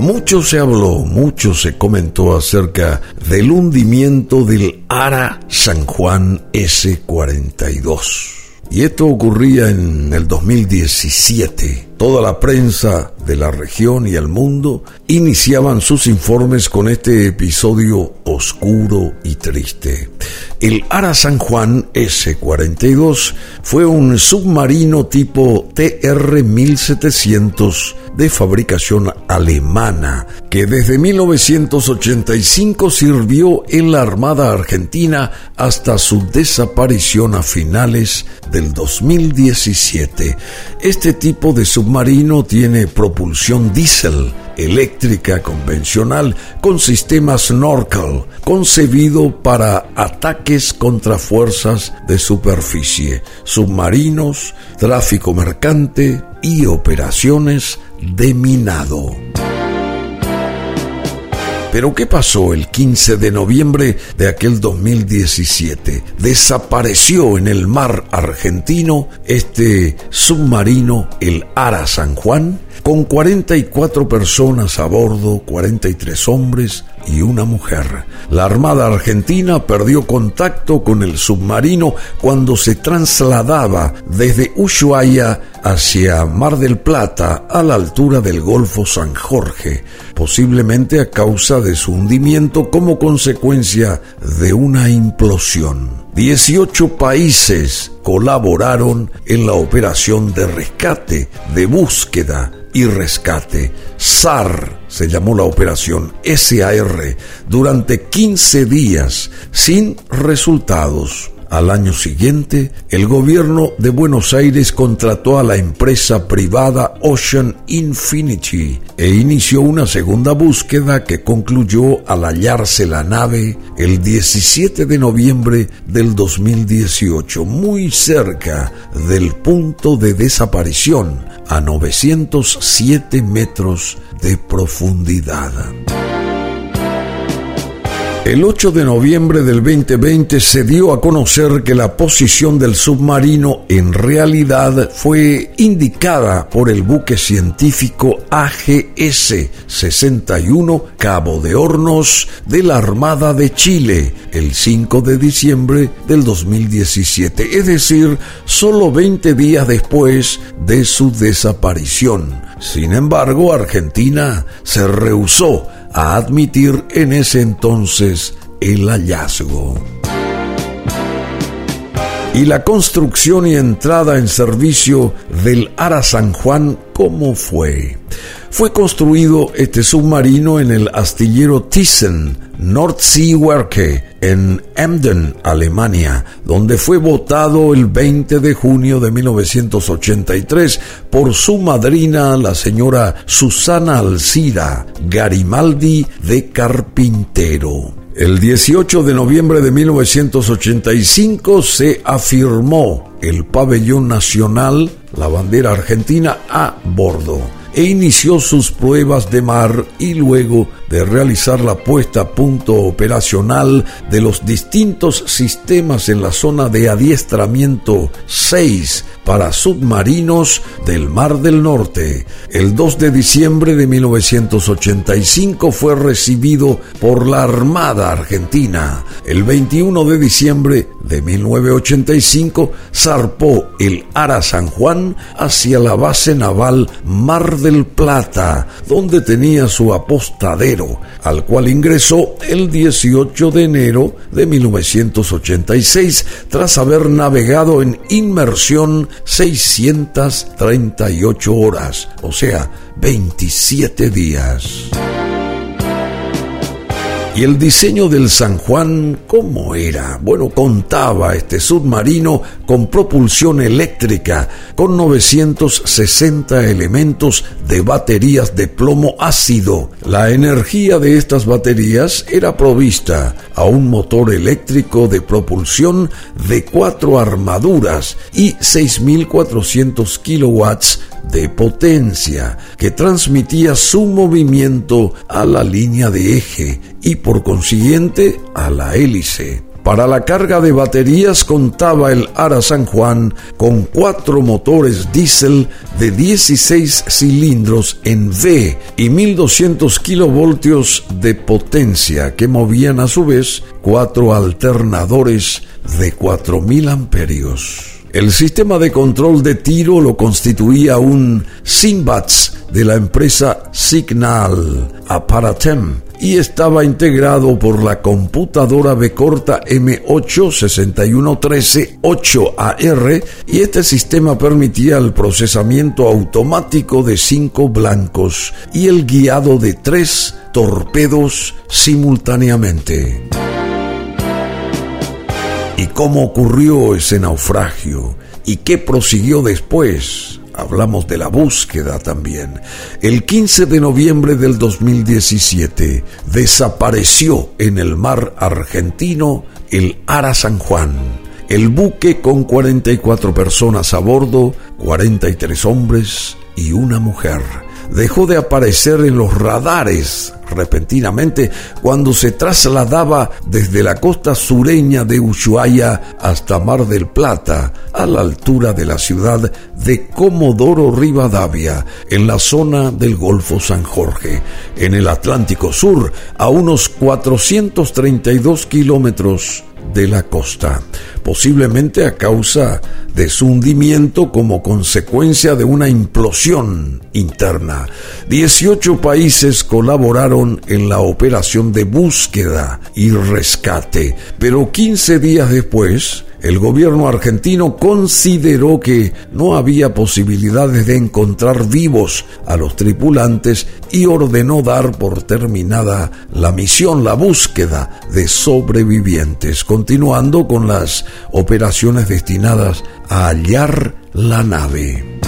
Mucho se habló, mucho se comentó acerca del hundimiento del Ara San Juan S-42. Y esto ocurría en el 2017. Toda la prensa de la región y el mundo iniciaban sus informes con este episodio oscuro y triste. El Ara San Juan S-42 fue un submarino tipo TR-1700 de fabricación alemana que desde 1985 sirvió en la Armada Argentina hasta su desaparición a finales del 2017. Este tipo de submarino tiene propulsión diésel eléctrica convencional con sistema snorkel, concebido para ataques contra fuerzas de superficie, submarinos, tráfico mercante y operaciones de minado. Pero ¿qué pasó el 15 de noviembre de aquel 2017? Desapareció en el mar argentino este submarino, el Ara San Juan, con 44 personas a bordo, 43 hombres y una mujer. La Armada Argentina perdió contacto con el submarino cuando se trasladaba desde Ushuaia hacia Mar del Plata a la altura del Golfo San Jorge, posiblemente a causa de su hundimiento como consecuencia de una implosión. 18 países colaboraron en la operación de rescate, de búsqueda y rescate. SAR se llamó la operación SAR durante 15 días sin resultados. Al año siguiente, el gobierno de Buenos Aires contrató a la empresa privada Ocean Infinity e inició una segunda búsqueda que concluyó al hallarse la nave el 17 de noviembre del 2018, muy cerca del punto de desaparición, a 907 metros de profundidad. El 8 de noviembre del 2020 se dio a conocer que la posición del submarino en realidad fue indicada por el buque científico AGS-61 Cabo de Hornos de la Armada de Chile el 5 de diciembre del 2017, es decir, solo 20 días después de su desaparición. Sin embargo, Argentina se rehusó a admitir en ese entonces el hallazgo. Y la construcción y entrada en servicio del Ara San Juan, ¿cómo fue? Fue construido este submarino en el astillero Thyssen, Nordseewerke, en Emden, Alemania, donde fue votado el 20 de junio de 1983 por su madrina, la señora Susana Alcira Garimaldi de Carpintero. El 18 de noviembre de 1985 se afirmó el pabellón nacional, la bandera argentina, a bordo e inició sus pruebas de mar y luego de realizar la puesta a punto operacional de los distintos sistemas en la zona de adiestramiento 6 para submarinos del Mar del Norte. El 2 de diciembre de 1985 fue recibido por la Armada Argentina. El 21 de diciembre de 1985 zarpó el Ara San Juan hacia la base naval Mar del Plata, donde tenía su apostadero, al cual ingresó el 18 de enero de 1986 tras haber navegado en inmersión 638 horas, o sea, 27 días. ¿Y el diseño del San Juan cómo era? Bueno, contaba este submarino con propulsión eléctrica, con 960 elementos de baterías de plomo ácido. La energía de estas baterías era provista a un motor eléctrico de propulsión de cuatro armaduras y 6.400 kilowatts de potencia que transmitía su movimiento a la línea de eje y por consiguiente a la hélice. Para la carga de baterías contaba el Ara San Juan con cuatro motores diésel de 16 cilindros en V y 1200 kilovoltios de potencia que movían a su vez cuatro alternadores de 4000 amperios. El sistema de control de tiro lo constituía un Simbats de la empresa Signal Apparatem y estaba integrado por la computadora B corta M86113-8AR y este sistema permitía el procesamiento automático de cinco blancos y el guiado de tres torpedos simultáneamente. ¿Y cómo ocurrió ese naufragio? ¿Y qué prosiguió después? Hablamos de la búsqueda también. El 15 de noviembre del 2017 desapareció en el mar argentino el Ara San Juan. El buque con 44 personas a bordo, 43 hombres y una mujer dejó de aparecer en los radares repentinamente cuando se trasladaba desde la costa sureña de Ushuaia hasta Mar del Plata, a la altura de la ciudad de Comodoro Rivadavia, en la zona del Golfo San Jorge, en el Atlántico Sur, a unos 432 kilómetros de la costa, posiblemente a causa de su hundimiento como consecuencia de una implosión interna. 18 países colaboraron en la operación de búsqueda y rescate, pero 15 días después, el gobierno argentino consideró que no había posibilidades de encontrar vivos a los tripulantes y ordenó dar por terminada la misión, la búsqueda de sobrevivientes, continuando con las operaciones destinadas a hallar la nave.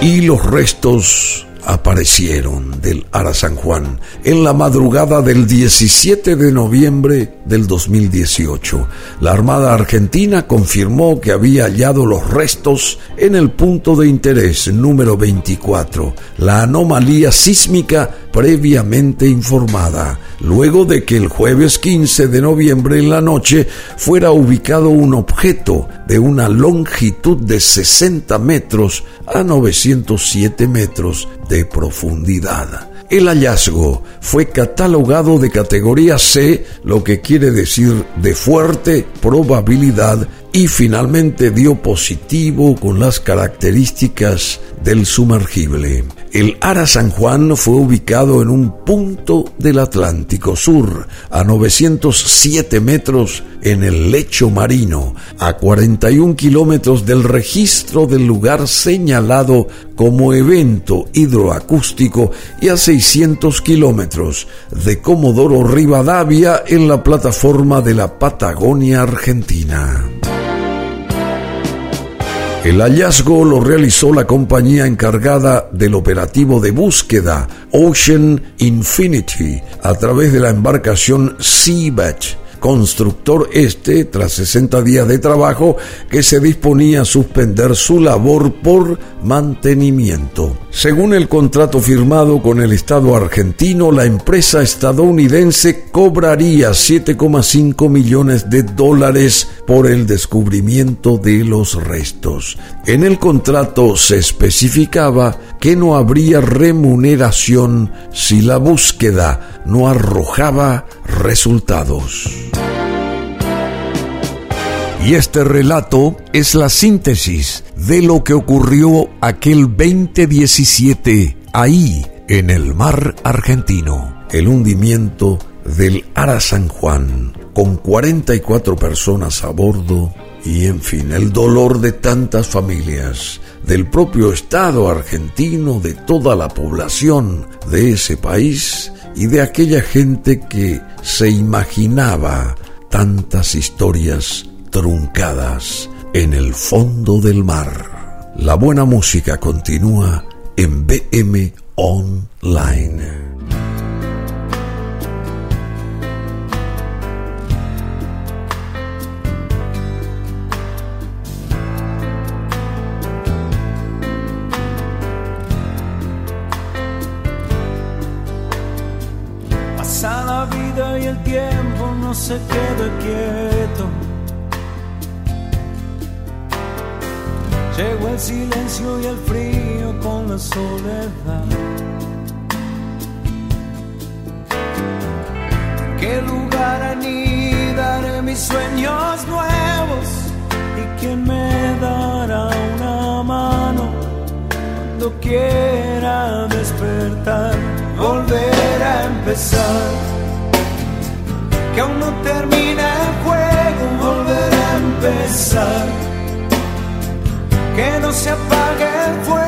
Y los restos aparecieron del Ara San Juan en la madrugada del 17 de noviembre del 2018. La Armada Argentina confirmó que había hallado los restos en el punto de interés número 24, la anomalía sísmica previamente informada, luego de que el jueves 15 de noviembre en la noche fuera ubicado un objeto de una longitud de 60 metros a 907 metros de profundidad. El hallazgo fue catalogado de categoría C, lo que quiere decir de fuerte probabilidad, y finalmente dio positivo con las características del sumergible. El Ara San Juan fue ubicado en un punto del Atlántico Sur, a 907 metros en el lecho marino, a 41 kilómetros del registro del lugar señalado como evento hidroacústico y a 600 kilómetros de Comodoro Rivadavia en la plataforma de la Patagonia Argentina. El hallazgo lo realizó la compañía encargada del operativo de búsqueda Ocean Infinity a través de la embarcación Seabed constructor este, tras 60 días de trabajo, que se disponía a suspender su labor por mantenimiento. Según el contrato firmado con el Estado argentino, la empresa estadounidense cobraría 7,5 millones de dólares por el descubrimiento de los restos. En el contrato se especificaba que no habría remuneración si la búsqueda no arrojaba resultados. Y este relato es la síntesis de lo que ocurrió aquel 2017 ahí en el mar argentino. El hundimiento del Ara San Juan con 44 personas a bordo y en fin, el dolor de tantas familias, del propio Estado argentino, de toda la población de ese país y de aquella gente que se imaginaba tantas historias truncadas en el fondo del mar. La buena música continúa en BM Online. Pasa la vida y el tiempo no se quede quieto. Llegó el silencio y el frío con la soledad. ¿Qué lugar anidaré mis sueños nuevos? ¿Y quién me dará una mano cuando quiera despertar? Volver a empezar que aún no termina el juego, volver a empezar. Que no se apague el fuego,